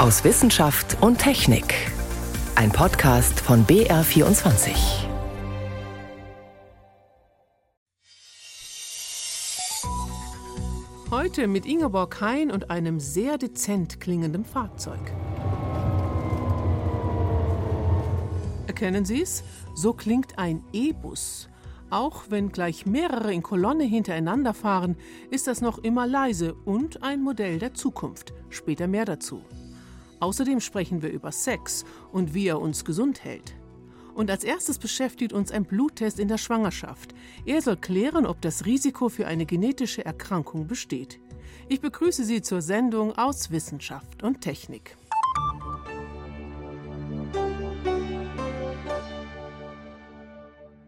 aus Wissenschaft und Technik. Ein Podcast von BR24. Heute mit Ingeborg Hein und einem sehr dezent klingenden Fahrzeug. Erkennen Sie es? So klingt ein E-Bus. Auch wenn gleich mehrere in Kolonne hintereinander fahren, ist das noch immer leise und ein Modell der Zukunft. Später mehr dazu. Außerdem sprechen wir über Sex und wie er uns gesund hält. Und als erstes beschäftigt uns ein Bluttest in der Schwangerschaft. Er soll klären, ob das Risiko für eine genetische Erkrankung besteht. Ich begrüße Sie zur Sendung aus Wissenschaft und Technik.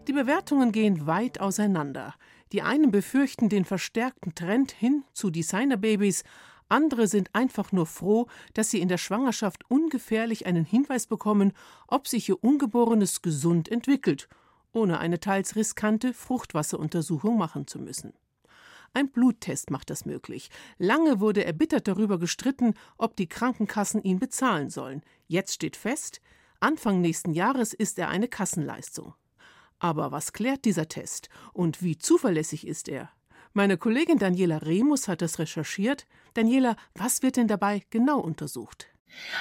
Die Bewertungen gehen weit auseinander. Die einen befürchten den verstärkten Trend hin zu Designerbabys, andere sind einfach nur froh, dass sie in der Schwangerschaft ungefährlich einen Hinweis bekommen, ob sich ihr Ungeborenes gesund entwickelt, ohne eine teils riskante Fruchtwasseruntersuchung machen zu müssen. Ein Bluttest macht das möglich. Lange wurde erbittert darüber gestritten, ob die Krankenkassen ihn bezahlen sollen. Jetzt steht fest, Anfang nächsten Jahres ist er eine Kassenleistung. Aber was klärt dieser Test und wie zuverlässig ist er? Meine Kollegin Daniela Remus hat das recherchiert. Daniela, was wird denn dabei genau untersucht?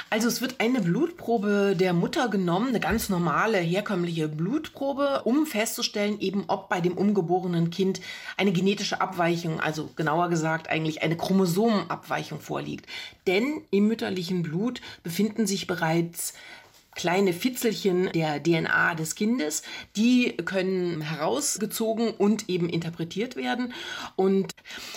Also es wird eine Blutprobe der Mutter genommen, eine ganz normale, herkömmliche Blutprobe, um festzustellen, eben ob bei dem ungeborenen Kind eine genetische Abweichung, also genauer gesagt eigentlich eine Chromosomenabweichung vorliegt. Denn im mütterlichen Blut befinden sich bereits kleine Fitzelchen der DNA des Kindes, die können herausgezogen und eben interpretiert werden. Und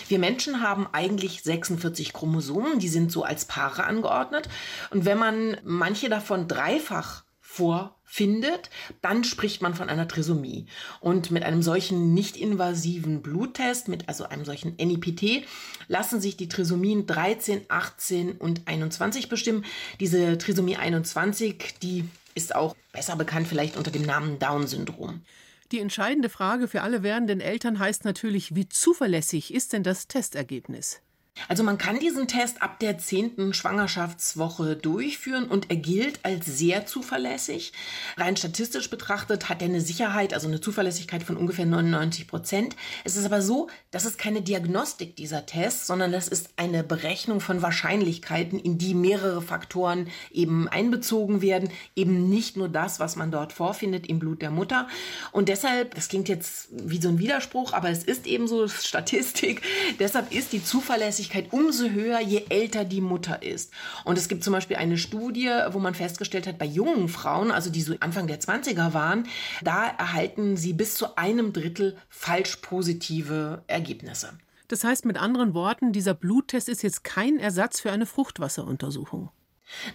wir Menschen haben eigentlich 46 Chromosomen, die sind so als Paare angeordnet. Und wenn man manche davon dreifach vorfindet, dann spricht man von einer Trisomie. Und mit einem solchen nicht-invasiven Bluttest, mit also einem solchen NIPT, lassen sich die Trisomien 13, 18 und 21 bestimmen. Diese Trisomie 21, die ist auch besser bekannt vielleicht unter dem Namen Down-Syndrom. Die entscheidende Frage für alle werdenden Eltern heißt natürlich, wie zuverlässig ist denn das Testergebnis? Also man kann diesen Test ab der zehnten Schwangerschaftswoche durchführen und er gilt als sehr zuverlässig. Rein statistisch betrachtet hat er eine Sicherheit, also eine Zuverlässigkeit von ungefähr 99 Prozent. Es ist aber so, das ist keine Diagnostik dieser Test, sondern das ist eine Berechnung von Wahrscheinlichkeiten, in die mehrere Faktoren eben einbezogen werden. Eben nicht nur das, was man dort vorfindet im Blut der Mutter. Und deshalb, das klingt jetzt wie so ein Widerspruch, aber es ist eben so Statistik. Deshalb ist die Zuverlässigkeit Zuverlässigkeit umso höher, je älter die Mutter ist. Und es gibt zum Beispiel eine Studie, wo man festgestellt hat, bei jungen Frauen, also die so Anfang der 20er waren, da erhalten sie bis zu einem Drittel falsch positive Ergebnisse. Das heißt mit anderen Worten, dieser Bluttest ist jetzt kein Ersatz für eine Fruchtwasseruntersuchung.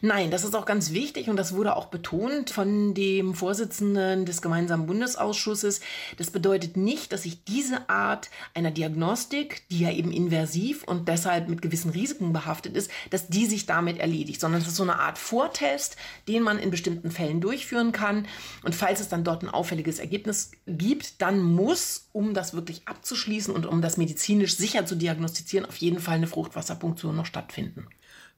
Nein, das ist auch ganz wichtig und das wurde auch betont von dem Vorsitzenden des gemeinsamen Bundesausschusses. Das bedeutet nicht, dass sich diese Art einer Diagnostik, die ja eben inversiv und deshalb mit gewissen Risiken behaftet ist, dass die sich damit erledigt, sondern es ist so eine Art Vortest, den man in bestimmten Fällen durchführen kann. Und falls es dann dort ein auffälliges Ergebnis gibt, dann muss, um das wirklich abzuschließen und um das medizinisch sicher zu diagnostizieren, auf jeden Fall eine Fruchtwasserpunktion noch stattfinden.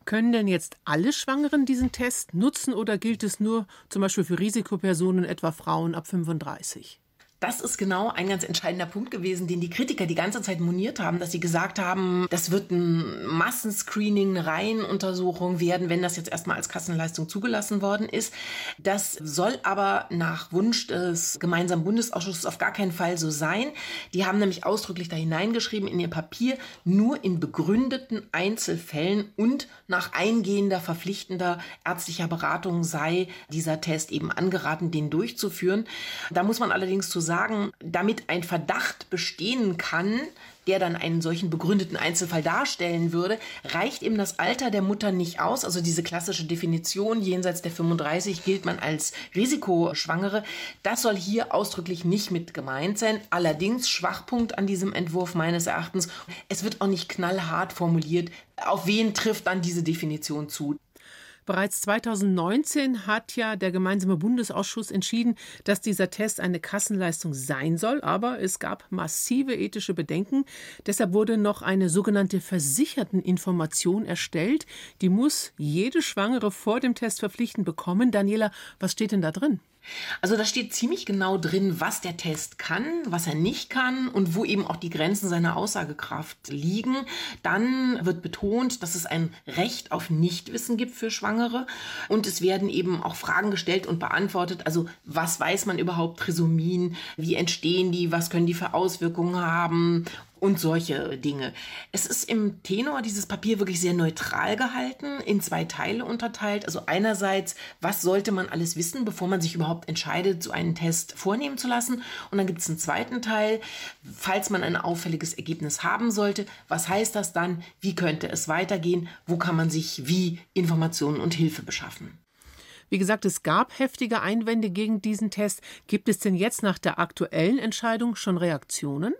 Können denn jetzt alle Schwangeren diesen Test nutzen oder gilt es nur zum Beispiel für Risikopersonen, etwa Frauen ab 35? Das ist genau ein ganz entscheidender Punkt gewesen, den die Kritiker die ganze Zeit moniert haben, dass sie gesagt haben, das wird ein Massenscreening, eine Reihenuntersuchung werden, wenn das jetzt erstmal als Kassenleistung zugelassen worden ist. Das soll aber nach Wunsch des gemeinsamen Bundesausschusses auf gar keinen Fall so sein. Die haben nämlich ausdrücklich da hineingeschrieben in ihr Papier, nur in begründeten Einzelfällen und nach eingehender, verpflichtender ärztlicher Beratung sei dieser Test eben angeraten, den durchzuführen. Da muss man allerdings zu sagen, sagen, damit ein Verdacht bestehen kann, der dann einen solchen begründeten Einzelfall darstellen würde, reicht eben das Alter der Mutter nicht aus. Also diese klassische Definition, jenseits der 35 gilt man als Risikoschwangere. Das soll hier ausdrücklich nicht mit gemeint sein. Allerdings Schwachpunkt an diesem Entwurf meines Erachtens, es wird auch nicht knallhart formuliert, auf wen trifft dann diese Definition zu. Bereits 2019 hat ja der gemeinsame Bundesausschuss entschieden, dass dieser Test eine Kassenleistung sein soll, aber es gab massive ethische Bedenken. Deshalb wurde noch eine sogenannte Versicherteninformation erstellt. Die muss jede Schwangere vor dem Test verpflichtend bekommen. Daniela, was steht denn da drin? Also da steht ziemlich genau drin, was der Test kann, was er nicht kann und wo eben auch die Grenzen seiner Aussagekraft liegen. Dann wird betont, dass es ein Recht auf Nichtwissen gibt für Schwangere und es werden eben auch Fragen gestellt und beantwortet. Also was weiß man überhaupt Trisomien? Wie entstehen die? Was können die für Auswirkungen haben? Und solche Dinge. Es ist im Tenor dieses Papier wirklich sehr neutral gehalten, in zwei Teile unterteilt. Also einerseits, was sollte man alles wissen, bevor man sich überhaupt entscheidet, so einen Test vornehmen zu lassen. Und dann gibt es einen zweiten Teil, falls man ein auffälliges Ergebnis haben sollte, was heißt das dann, wie könnte es weitergehen, wo kann man sich wie Informationen und Hilfe beschaffen. Wie gesagt, es gab heftige Einwände gegen diesen Test. Gibt es denn jetzt nach der aktuellen Entscheidung schon Reaktionen?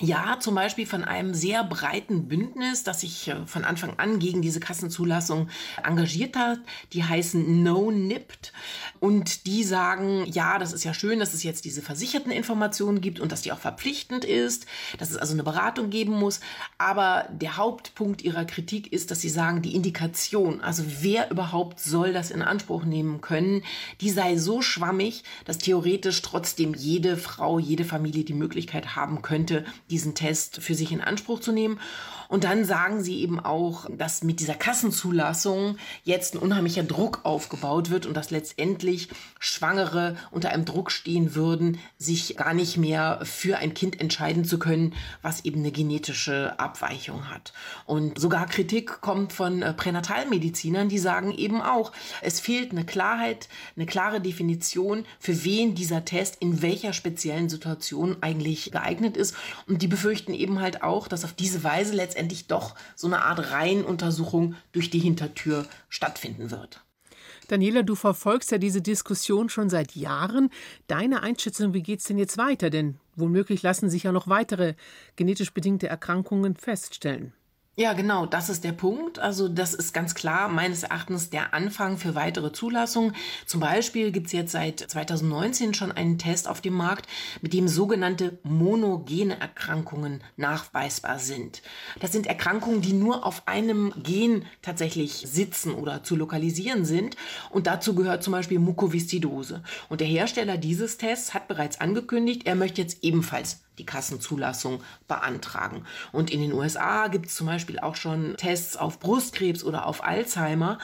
Ja, zum Beispiel von einem sehr breiten Bündnis, das sich äh, von Anfang an gegen diese Kassenzulassung engagiert hat. Die heißen No Nipt. Und die sagen, ja, das ist ja schön, dass es jetzt diese versicherten Informationen gibt und dass die auch verpflichtend ist, dass es also eine Beratung geben muss. Aber der Hauptpunkt ihrer Kritik ist, dass sie sagen, die Indikation, also wer überhaupt soll das in Anspruch nehmen können, die sei so schwammig, dass theoretisch trotzdem jede Frau, jede Familie die Möglichkeit haben könnte, diesen Test für sich in Anspruch zu nehmen. Und dann sagen sie eben auch, dass mit dieser Kassenzulassung jetzt ein unheimlicher Druck aufgebaut wird und dass letztendlich Schwangere unter einem Druck stehen würden, sich gar nicht mehr für ein Kind entscheiden zu können, was eben eine genetische Abweichung hat. Und sogar Kritik kommt von äh, Pränatalmedizinern, die sagen eben auch, es fehlt eine Klarheit, eine klare Definition, für wen dieser Test in welcher speziellen Situation eigentlich geeignet ist. Und die befürchten eben halt auch, dass auf diese Weise letztendlich letztendlich doch so eine Art Reihenuntersuchung durch die Hintertür stattfinden wird. Daniela, du verfolgst ja diese Diskussion schon seit Jahren. Deine Einschätzung, wie geht es denn jetzt weiter? Denn womöglich lassen sich ja noch weitere genetisch bedingte Erkrankungen feststellen. Ja, genau, das ist der Punkt. Also das ist ganz klar meines Erachtens der Anfang für weitere Zulassungen. Zum Beispiel gibt es jetzt seit 2019 schon einen Test auf dem Markt, mit dem sogenannte monogene Erkrankungen nachweisbar sind. Das sind Erkrankungen, die nur auf einem Gen tatsächlich sitzen oder zu lokalisieren sind. Und dazu gehört zum Beispiel Mukoviszidose. Und der Hersteller dieses Tests hat bereits angekündigt, er möchte jetzt ebenfalls die Kassenzulassung beantragen. Und in den USA gibt es zum Beispiel auch schon Tests auf Brustkrebs oder auf Alzheimer.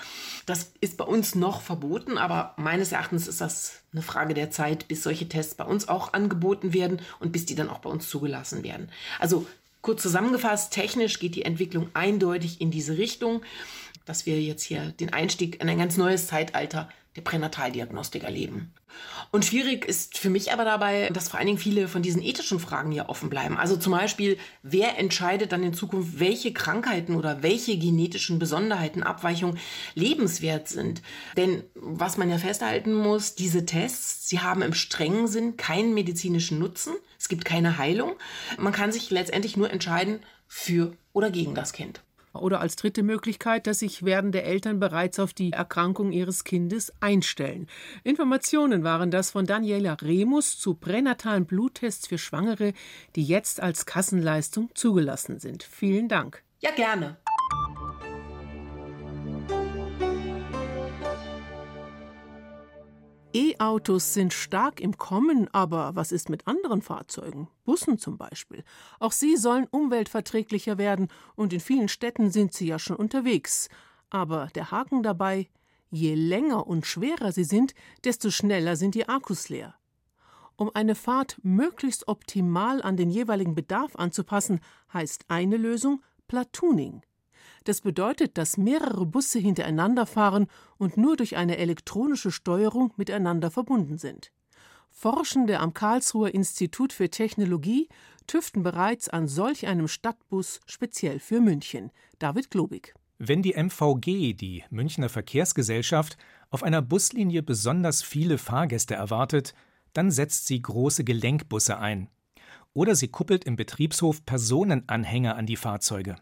Das ist bei uns noch verboten, aber meines Erachtens ist das eine Frage der Zeit, bis solche Tests bei uns auch angeboten werden und bis die dann auch bei uns zugelassen werden. Also kurz zusammengefasst, technisch geht die Entwicklung eindeutig in diese Richtung, dass wir jetzt hier den Einstieg in ein ganz neues Zeitalter der Pränataldiagnostik erleben. Und schwierig ist für mich aber dabei, dass vor allen Dingen viele von diesen ethischen Fragen hier offen bleiben. Also zum Beispiel, wer entscheidet dann in Zukunft, welche Krankheiten oder welche genetischen Besonderheiten, Abweichungen lebenswert sind? Denn was man ja festhalten muss, diese Tests, sie haben im strengen Sinn keinen medizinischen Nutzen. Es gibt keine Heilung. Man kann sich letztendlich nur entscheiden für oder gegen das Kind. Oder als dritte Möglichkeit, dass sich werdende Eltern bereits auf die Erkrankung ihres Kindes einstellen. Informationen waren das von Daniela Remus zu pränatalen Bluttests für Schwangere, die jetzt als Kassenleistung zugelassen sind. Vielen Dank. Ja, gerne. E-Autos sind stark im Kommen, aber was ist mit anderen Fahrzeugen? Bussen zum Beispiel. Auch sie sollen umweltverträglicher werden und in vielen Städten sind sie ja schon unterwegs. Aber der Haken dabei, je länger und schwerer sie sind, desto schneller sind die Akkus leer. Um eine Fahrt möglichst optimal an den jeweiligen Bedarf anzupassen, heißt eine Lösung Platooning. Das bedeutet, dass mehrere Busse hintereinander fahren und nur durch eine elektronische Steuerung miteinander verbunden sind. Forschende am Karlsruher Institut für Technologie tüften bereits an solch einem Stadtbus speziell für München. David Globig. Wenn die MVG, die Münchner Verkehrsgesellschaft, auf einer Buslinie besonders viele Fahrgäste erwartet, dann setzt sie große Gelenkbusse ein. Oder sie kuppelt im Betriebshof Personenanhänger an die Fahrzeuge.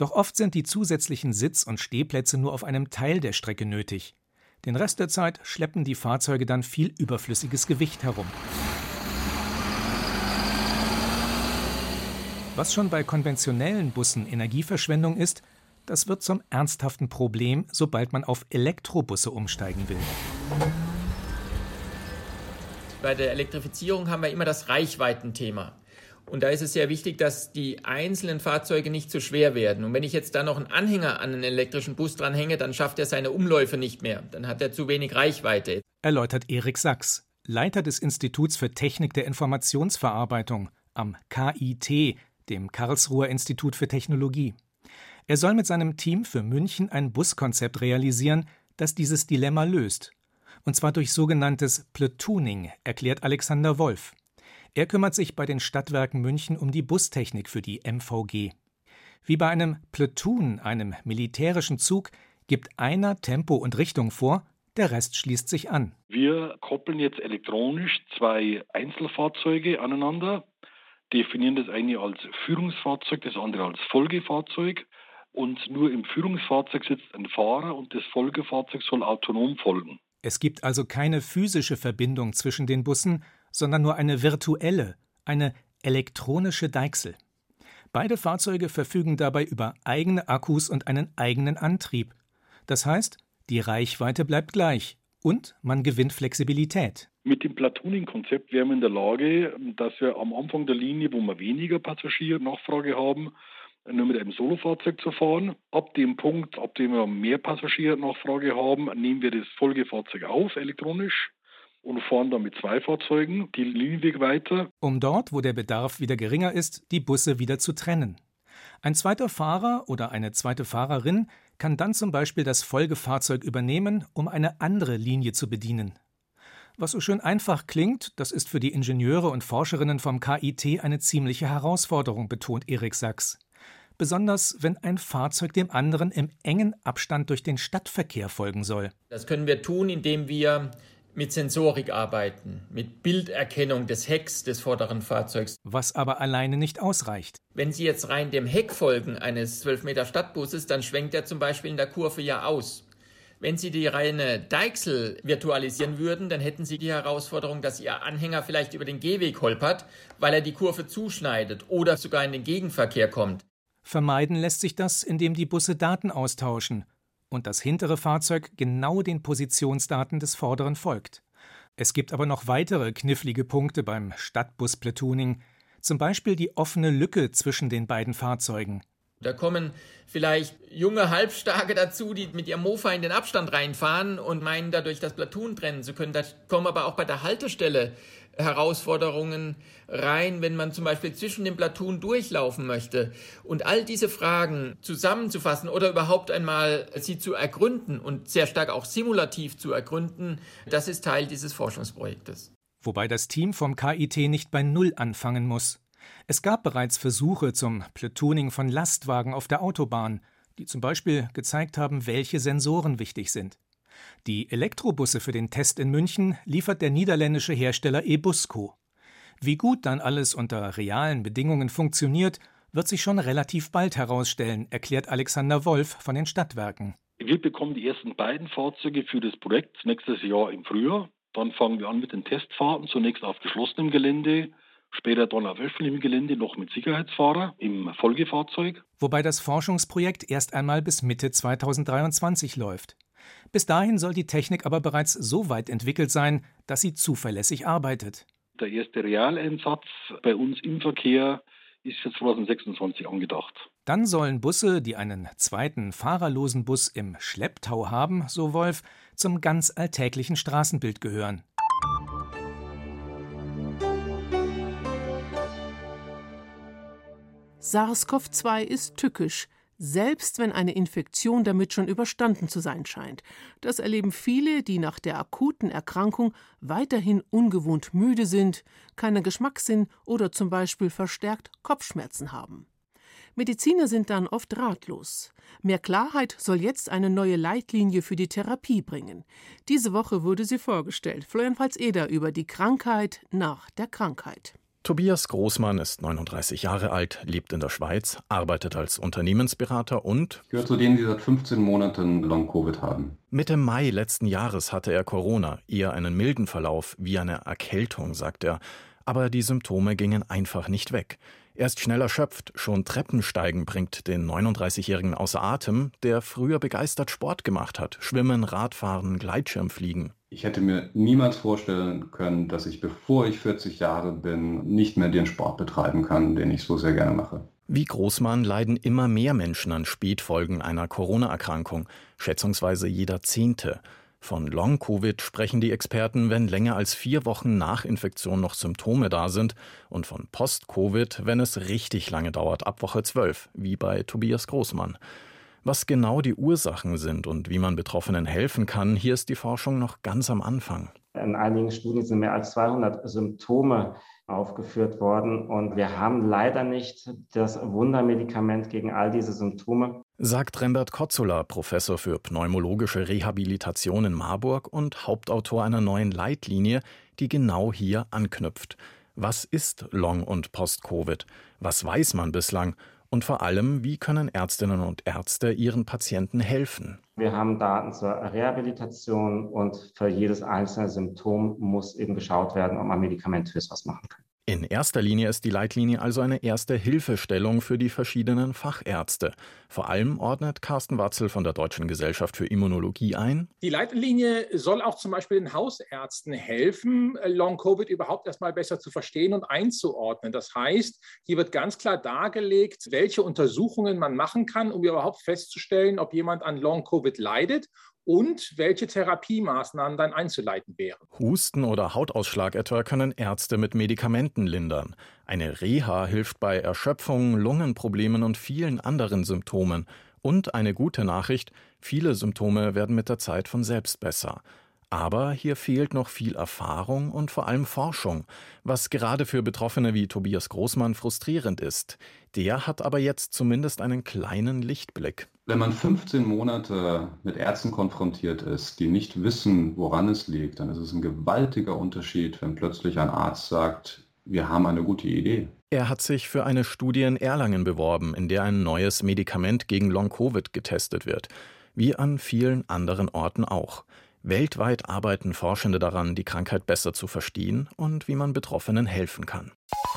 Doch oft sind die zusätzlichen Sitz- und Stehplätze nur auf einem Teil der Strecke nötig. Den Rest der Zeit schleppen die Fahrzeuge dann viel überflüssiges Gewicht herum. Was schon bei konventionellen Bussen Energieverschwendung ist, das wird zum ernsthaften Problem, sobald man auf Elektrobusse umsteigen will. Bei der Elektrifizierung haben wir immer das Reichweitenthema. Und da ist es sehr wichtig, dass die einzelnen Fahrzeuge nicht zu schwer werden. Und wenn ich jetzt da noch einen Anhänger an einen elektrischen Bus dranhänge, dann schafft er seine Umläufe nicht mehr. Dann hat er zu wenig Reichweite. Erläutert Erik Sachs, Leiter des Instituts für Technik der Informationsverarbeitung am KIT, dem Karlsruher Institut für Technologie. Er soll mit seinem Team für München ein Buskonzept realisieren, das dieses Dilemma löst. Und zwar durch sogenanntes Platooning, erklärt Alexander Wolf. Er kümmert sich bei den Stadtwerken München um die Bustechnik für die MVG. Wie bei einem Platoon, einem militärischen Zug, gibt einer Tempo und Richtung vor, der Rest schließt sich an. Wir koppeln jetzt elektronisch zwei Einzelfahrzeuge aneinander, definieren das eine als Führungsfahrzeug, das andere als Folgefahrzeug. Und nur im Führungsfahrzeug sitzt ein Fahrer und das Folgefahrzeug soll autonom folgen. Es gibt also keine physische Verbindung zwischen den Bussen, sondern nur eine virtuelle, eine elektronische Deichsel. Beide Fahrzeuge verfügen dabei über eigene Akkus und einen eigenen Antrieb. Das heißt, die Reichweite bleibt gleich und man gewinnt Flexibilität. Mit dem Platooning-Konzept wären wir in der Lage, dass wir am Anfang der Linie, wo wir weniger Passagiernachfrage haben, nur mit einem Solofahrzeug zu fahren. Ab dem Punkt, ab dem wir mehr Passagiernachfrage haben, nehmen wir das Folgefahrzeug auf elektronisch und fahren dann mit zwei Fahrzeugen die Linienweg weiter. Um dort, wo der Bedarf wieder geringer ist, die Busse wieder zu trennen. Ein zweiter Fahrer oder eine zweite Fahrerin kann dann zum Beispiel das Folgefahrzeug übernehmen, um eine andere Linie zu bedienen. Was so schön einfach klingt, das ist für die Ingenieure und Forscherinnen vom KIT eine ziemliche Herausforderung, betont Erik Sachs. Besonders wenn ein Fahrzeug dem anderen im engen Abstand durch den Stadtverkehr folgen soll. Das können wir tun, indem wir mit Sensorik arbeiten, mit Bilderkennung des Hecks des vorderen Fahrzeugs. Was aber alleine nicht ausreicht. Wenn Sie jetzt rein dem Heck folgen eines 12 Meter Stadtbusses, dann schwenkt er zum Beispiel in der Kurve ja aus. Wenn Sie die reine Deichsel virtualisieren würden, dann hätten Sie die Herausforderung, dass Ihr Anhänger vielleicht über den Gehweg holpert, weil er die Kurve zuschneidet oder sogar in den Gegenverkehr kommt. Vermeiden lässt sich das, indem die Busse Daten austauschen und das hintere Fahrzeug genau den Positionsdaten des vorderen folgt. Es gibt aber noch weitere knifflige Punkte beim Stadtbus-Platooning, zum Beispiel die offene Lücke zwischen den beiden Fahrzeugen. Da kommen vielleicht junge Halbstarke dazu, die mit ihrem Mofa in den Abstand reinfahren und meinen dadurch das Platoon trennen zu können. Da kommen aber auch bei der Haltestelle Herausforderungen rein, wenn man zum Beispiel zwischen den Platoon durchlaufen möchte. Und all diese Fragen zusammenzufassen oder überhaupt einmal sie zu ergründen und sehr stark auch simulativ zu ergründen, das ist Teil dieses Forschungsprojektes. Wobei das Team vom KIT nicht bei Null anfangen muss. Es gab bereits Versuche zum Platooning von Lastwagen auf der Autobahn, die zum Beispiel gezeigt haben, welche Sensoren wichtig sind. Die Elektrobusse für den Test in München liefert der niederländische Hersteller Ebusco. Wie gut dann alles unter realen Bedingungen funktioniert, wird sich schon relativ bald herausstellen, erklärt Alexander Wolf von den Stadtwerken. Wir bekommen die ersten beiden Fahrzeuge für das Projekt nächstes Jahr im Frühjahr. Dann fangen wir an mit den Testfahrten, zunächst auf geschlossenem Gelände, später dann auf öffentlichem Gelände noch mit Sicherheitsfahrer im Folgefahrzeug. Wobei das Forschungsprojekt erst einmal bis Mitte 2023 läuft. Bis dahin soll die Technik aber bereits so weit entwickelt sein, dass sie zuverlässig arbeitet. Der erste Realeinsatz bei uns im Verkehr ist für 2026 angedacht. Dann sollen Busse, die einen zweiten fahrerlosen Bus im Schlepptau haben, so Wolf, zum ganz alltäglichen Straßenbild gehören. SARS-CoV-2 ist tückisch, selbst wenn eine Infektion damit schon überstanden zu sein scheint. Das erleben viele, die nach der akuten Erkrankung weiterhin ungewohnt müde sind, keinen Geschmackssinn oder zum Beispiel verstärkt Kopfschmerzen haben. Mediziner sind dann oft ratlos. Mehr Klarheit soll jetzt eine neue Leitlinie für die Therapie bringen. Diese Woche wurde sie vorgestellt. Florian Pfalz-Eder über die Krankheit nach der Krankheit. Tobias Großmann ist 39 Jahre alt, lebt in der Schweiz, arbeitet als Unternehmensberater und gehört zu denen, die seit 15 Monaten Long-Covid haben. Mitte Mai letzten Jahres hatte er Corona, eher einen milden Verlauf, wie eine Erkältung, sagt er. Aber die Symptome gingen einfach nicht weg. Er ist schnell erschöpft, schon Treppensteigen bringt den 39-Jährigen außer Atem, der früher begeistert Sport gemacht hat, Schwimmen, Radfahren, Gleitschirmfliegen. Ich hätte mir niemals vorstellen können, dass ich, bevor ich 40 Jahre bin, nicht mehr den Sport betreiben kann, den ich so sehr gerne mache. Wie Großmann leiden immer mehr Menschen an Spätfolgen einer Corona-Erkrankung, schätzungsweise jeder Zehnte. Von Long-Covid sprechen die Experten, wenn länger als vier Wochen nach Infektion noch Symptome da sind, und von Post-Covid, wenn es richtig lange dauert, ab Woche 12, wie bei Tobias Großmann. Was genau die Ursachen sind und wie man Betroffenen helfen kann, hier ist die Forschung noch ganz am Anfang. In einigen Studien sind mehr als 200 Symptome aufgeführt worden und wir haben leider nicht das Wundermedikament gegen all diese Symptome. Sagt Rembert Kotzula, Professor für pneumologische Rehabilitation in Marburg und Hauptautor einer neuen Leitlinie, die genau hier anknüpft. Was ist Long- und Post-Covid? Was weiß man bislang? Und vor allem, wie können Ärztinnen und Ärzte ihren Patienten helfen? Wir haben Daten zur Rehabilitation und für jedes einzelne Symptom muss eben geschaut werden, ob man medikamentös was machen kann. In erster Linie ist die Leitlinie also eine erste Hilfestellung für die verschiedenen Fachärzte. Vor allem ordnet Carsten Watzel von der Deutschen Gesellschaft für Immunologie ein. Die Leitlinie soll auch zum Beispiel den Hausärzten helfen, Long-Covid überhaupt erstmal besser zu verstehen und einzuordnen. Das heißt, hier wird ganz klar dargelegt, welche Untersuchungen man machen kann, um überhaupt festzustellen, ob jemand an Long-Covid leidet und welche Therapiemaßnahmen dann einzuleiten wären. Husten oder Hautausschlag etwa können Ärzte mit Medikamenten lindern. Eine Reha hilft bei Erschöpfung, Lungenproblemen und vielen anderen Symptomen. Und eine gute Nachricht, viele Symptome werden mit der Zeit von selbst besser. Aber hier fehlt noch viel Erfahrung und vor allem Forschung, was gerade für Betroffene wie Tobias Großmann frustrierend ist. Der hat aber jetzt zumindest einen kleinen Lichtblick. Wenn man 15 Monate mit Ärzten konfrontiert ist, die nicht wissen, woran es liegt, dann ist es ein gewaltiger Unterschied, wenn plötzlich ein Arzt sagt, wir haben eine gute Idee. Er hat sich für eine Studie in Erlangen beworben, in der ein neues Medikament gegen Long-Covid getestet wird, wie an vielen anderen Orten auch. Weltweit arbeiten Forschende daran, die Krankheit besser zu verstehen und wie man Betroffenen helfen kann.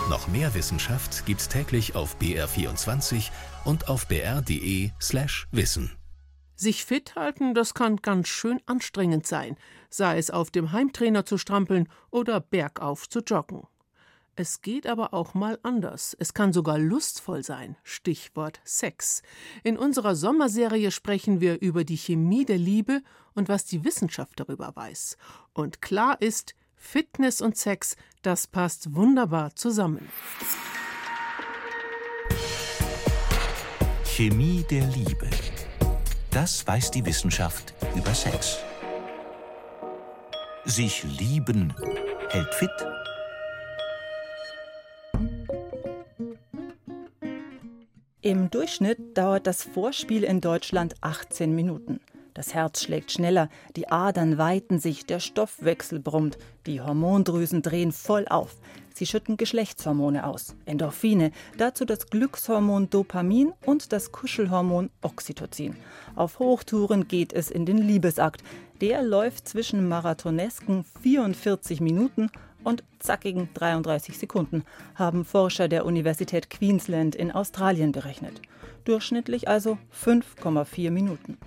Noch mehr Wissenschaft gibt's täglich auf BR24 und auf br.de/slash wissen. Sich fit halten, das kann ganz schön anstrengend sein, sei es auf dem Heimtrainer zu strampeln oder bergauf zu joggen. Es geht aber auch mal anders. Es kann sogar lustvoll sein. Stichwort Sex. In unserer Sommerserie sprechen wir über die Chemie der Liebe und was die Wissenschaft darüber weiß. Und klar ist, Fitness und Sex, das passt wunderbar zusammen. Chemie der Liebe. Das weiß die Wissenschaft über Sex. Sich lieben hält fit. Im Durchschnitt dauert das Vorspiel in Deutschland 18 Minuten. Das Herz schlägt schneller, die Adern weiten sich, der Stoffwechsel brummt, die Hormondrüsen drehen voll auf. Sie schütten Geschlechtshormone aus, Endorphine, dazu das Glückshormon Dopamin und das Kuschelhormon Oxytocin. Auf Hochtouren geht es in den Liebesakt. Der läuft zwischen marathonesken 44 Minuten und zackigen 33 Sekunden, haben Forscher der Universität Queensland in Australien berechnet. Durchschnittlich also 5,4 Minuten.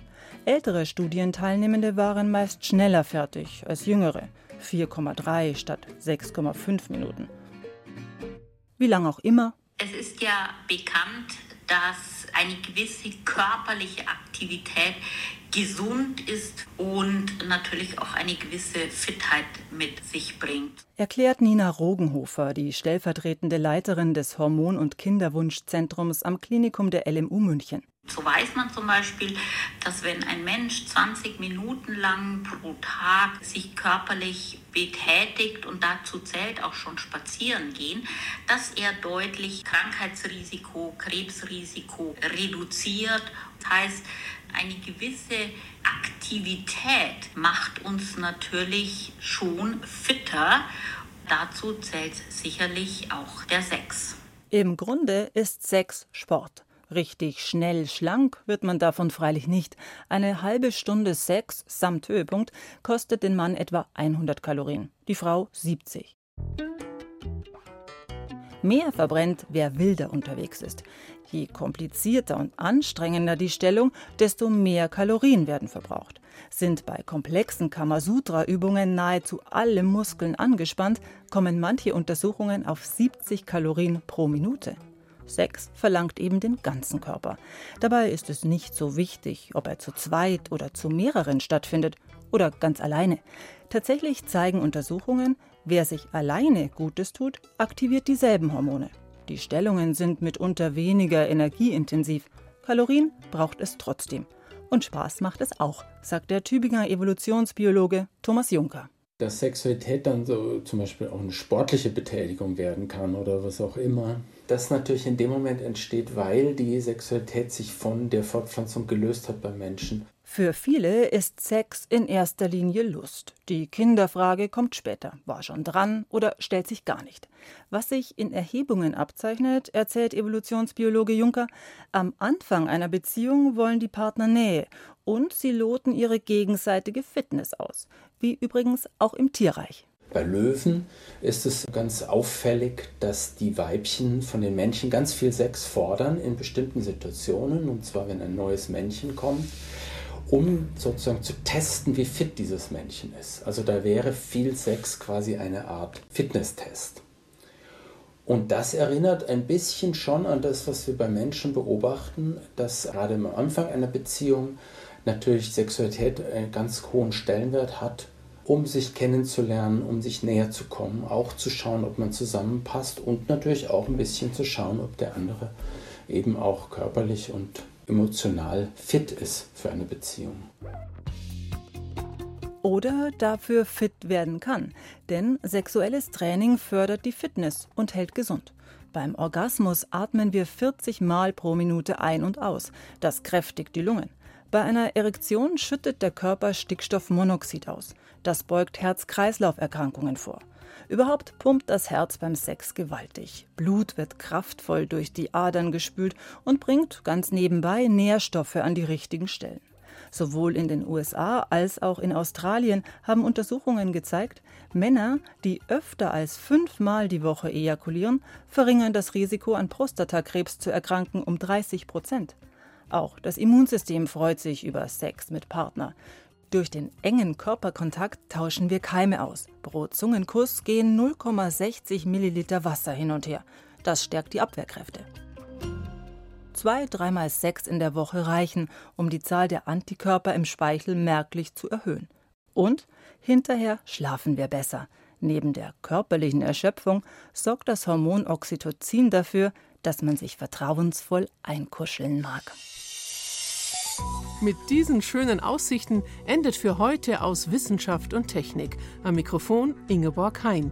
Ältere Studienteilnehmende waren meist schneller fertig als jüngere, 4,3 statt 6,5 Minuten. Wie lange auch immer. Es ist ja bekannt, dass eine gewisse körperliche Aktivität gesund ist und natürlich auch eine gewisse Fitheit mit sich bringt. Erklärt Nina Rogenhofer, die stellvertretende Leiterin des Hormon- und Kinderwunschzentrums am Klinikum der LMU München. So weiß man zum Beispiel, dass wenn ein Mensch 20 Minuten lang pro Tag sich körperlich betätigt und dazu zählt auch schon spazieren gehen, dass er deutlich Krankheitsrisiko, Krebsrisiko reduziert. Das heißt, eine gewisse Aktivität macht uns natürlich schon fitter Dazu zählt sicherlich auch der Sex. Im Grunde ist Sex Sport. Richtig schnell schlank wird man davon freilich nicht. Eine halbe Stunde Sex samt Höhepunkt kostet den Mann etwa 100 Kalorien, die Frau 70. Mehr verbrennt, wer wilder unterwegs ist. Je komplizierter und anstrengender die Stellung, desto mehr Kalorien werden verbraucht. Sind bei komplexen Kamasutra-Übungen nahezu alle Muskeln angespannt, kommen manche Untersuchungen auf 70 Kalorien pro Minute. Sex verlangt eben den ganzen Körper. Dabei ist es nicht so wichtig, ob er zu zweit oder zu mehreren stattfindet oder ganz alleine. Tatsächlich zeigen Untersuchungen, wer sich alleine Gutes tut, aktiviert dieselben Hormone. Die Stellungen sind mitunter weniger energieintensiv. Kalorien braucht es trotzdem. Und Spaß macht es auch, sagt der Tübinger Evolutionsbiologe Thomas Juncker. Dass Sexualität dann so zum Beispiel auch eine sportliche Betätigung werden kann oder was auch immer, das natürlich in dem Moment entsteht, weil die Sexualität sich von der Fortpflanzung gelöst hat beim Menschen. Für viele ist Sex in erster Linie Lust. Die Kinderfrage kommt später, war schon dran oder stellt sich gar nicht. Was sich in Erhebungen abzeichnet, erzählt Evolutionsbiologe Juncker, am Anfang einer Beziehung wollen die Partner Nähe und sie loten ihre gegenseitige Fitness aus, wie übrigens auch im Tierreich. Bei Löwen ist es ganz auffällig, dass die Weibchen von den Männchen ganz viel Sex fordern in bestimmten Situationen, und zwar wenn ein neues Männchen kommt um sozusagen zu testen, wie fit dieses Männchen ist. Also da wäre viel Sex quasi eine Art Fitnesstest. Und das erinnert ein bisschen schon an das, was wir bei Menschen beobachten, dass gerade am Anfang einer Beziehung natürlich Sexualität einen ganz hohen Stellenwert hat, um sich kennenzulernen, um sich näher zu kommen, auch zu schauen, ob man zusammenpasst und natürlich auch ein bisschen zu schauen, ob der andere eben auch körperlich und emotional fit ist für eine Beziehung. Oder dafür fit werden kann, denn sexuelles Training fördert die Fitness und hält gesund. Beim Orgasmus atmen wir 40 Mal pro Minute ein und aus. Das kräftigt die Lungen. Bei einer Erektion schüttet der Körper Stickstoffmonoxid aus. Das beugt Herz-Kreislauf-Erkrankungen vor. Überhaupt pumpt das Herz beim Sex gewaltig. Blut wird kraftvoll durch die Adern gespült und bringt ganz nebenbei Nährstoffe an die richtigen Stellen. Sowohl in den USA als auch in Australien haben Untersuchungen gezeigt, Männer, die öfter als fünfmal die Woche ejakulieren, verringern das Risiko, an Prostatakrebs zu erkranken, um 30 Prozent. Auch das Immunsystem freut sich über Sex mit Partner. Durch den engen Körperkontakt tauschen wir Keime aus. Pro Zungenkuss gehen 0,60 Milliliter Wasser hin und her. Das stärkt die Abwehrkräfte. Zwei, dreimal Sex in der Woche reichen, um die Zahl der Antikörper im Speichel merklich zu erhöhen. Und hinterher schlafen wir besser. Neben der körperlichen Erschöpfung sorgt das Hormon Oxytocin dafür, dass man sich vertrauensvoll einkuscheln mag. Mit diesen schönen Aussichten endet für heute aus Wissenschaft und Technik. Am Mikrofon Ingeborg Hein.